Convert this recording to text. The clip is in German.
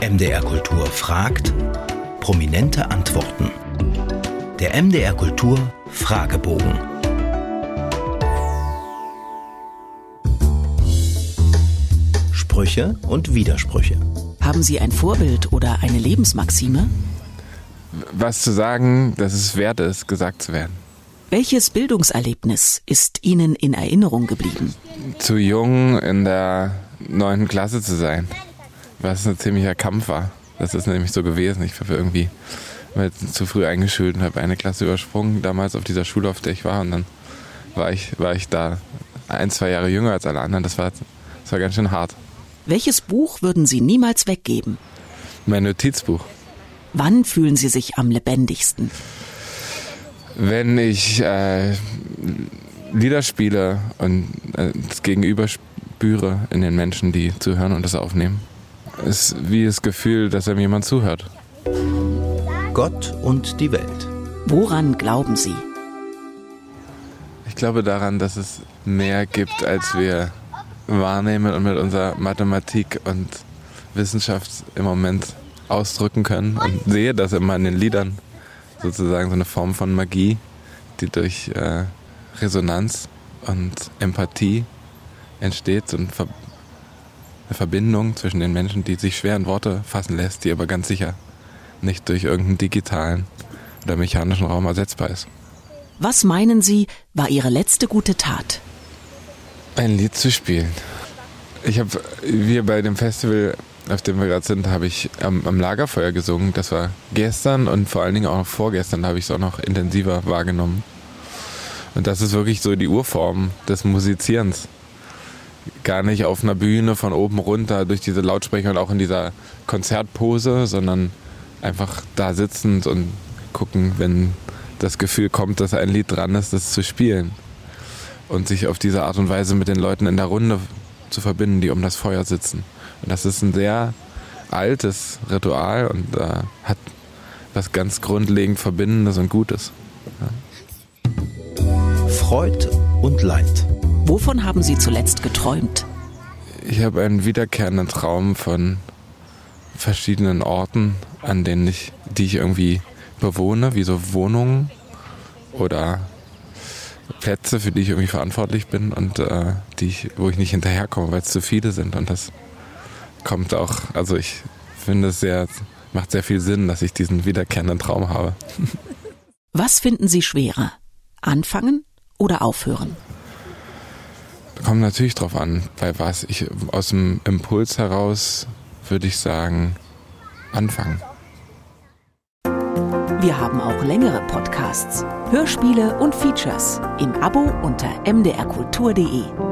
MDR Kultur fragt, prominente Antworten. Der MDR Kultur Fragebogen. Sprüche und Widersprüche. Haben Sie ein Vorbild oder eine Lebensmaxime? Was zu sagen, dass es wert ist, gesagt zu werden. Welches Bildungserlebnis ist Ihnen in Erinnerung geblieben? Zu jung in der neunten Klasse zu sein, was ein ziemlicher Kampf war. Das ist nämlich so gewesen. Ich war irgendwie zu früh eingeschult und habe eine Klasse übersprungen, damals auf dieser Schule, auf der ich war. Und dann war ich, war ich da ein, zwei Jahre jünger als alle anderen. Das war, das war ganz schön hart. Welches Buch würden Sie niemals weggeben? Mein Notizbuch. Wann fühlen Sie sich am lebendigsten? Wenn ich äh, Lieder spiele und äh, das Gegenüber spüre in den Menschen, die zuhören und das aufnehmen, ist wie das Gefühl, dass einem jemand zuhört. Gott und die Welt. Woran glauben Sie? Ich glaube daran, dass es mehr gibt, als wir wahrnehmen und mit unserer Mathematik und Wissenschaft im Moment ausdrücken können. Und sehe das immer in den Liedern, sozusagen so eine Form von Magie, die durch äh, Resonanz und Empathie entsteht, so eine Verbindung zwischen den Menschen, die sich schwer in Worte fassen lässt, die aber ganz sicher nicht durch irgendeinen digitalen oder mechanischen Raum ersetzbar ist. Was meinen Sie, war Ihre letzte gute Tat? Ein Lied zu spielen. Ich habe, wir bei dem Festival, auf dem wir gerade sind, habe ich am, am, Lagerfeuer gesungen. Das war gestern und vor allen Dingen auch vorgestern habe ich es auch noch intensiver wahrgenommen. Und das ist wirklich so die Urform des Musizierens. Gar nicht auf einer Bühne von oben runter durch diese Lautsprecher und auch in dieser Konzertpose, sondern einfach da sitzend und gucken, wenn das Gefühl kommt, dass ein Lied dran ist, das zu spielen. Und sich auf diese Art und Weise mit den Leuten in der Runde zu verbinden, die um das Feuer sitzen. Und das ist ein sehr altes Ritual und äh, hat was ganz grundlegend Verbindendes und Gutes. Ja. Freud und Leid. Wovon haben Sie zuletzt geträumt? Ich habe einen wiederkehrenden Traum von verschiedenen Orten, an denen ich, die ich irgendwie bewohne, wie so Wohnungen oder Plätze, für die ich irgendwie verantwortlich bin und äh, die ich, wo ich nicht hinterherkomme, weil es zu viele sind. Und das kommt auch, also ich finde es sehr, macht sehr viel Sinn, dass ich diesen wiederkehrenden Traum habe. Was finden Sie schwerer? Anfangen oder aufhören? Kommt natürlich drauf an, bei was. Ich aus dem Impuls heraus würde ich sagen, anfangen. Wir haben auch längere Podcasts, Hörspiele und Features im Abo unter mdrkultur.de.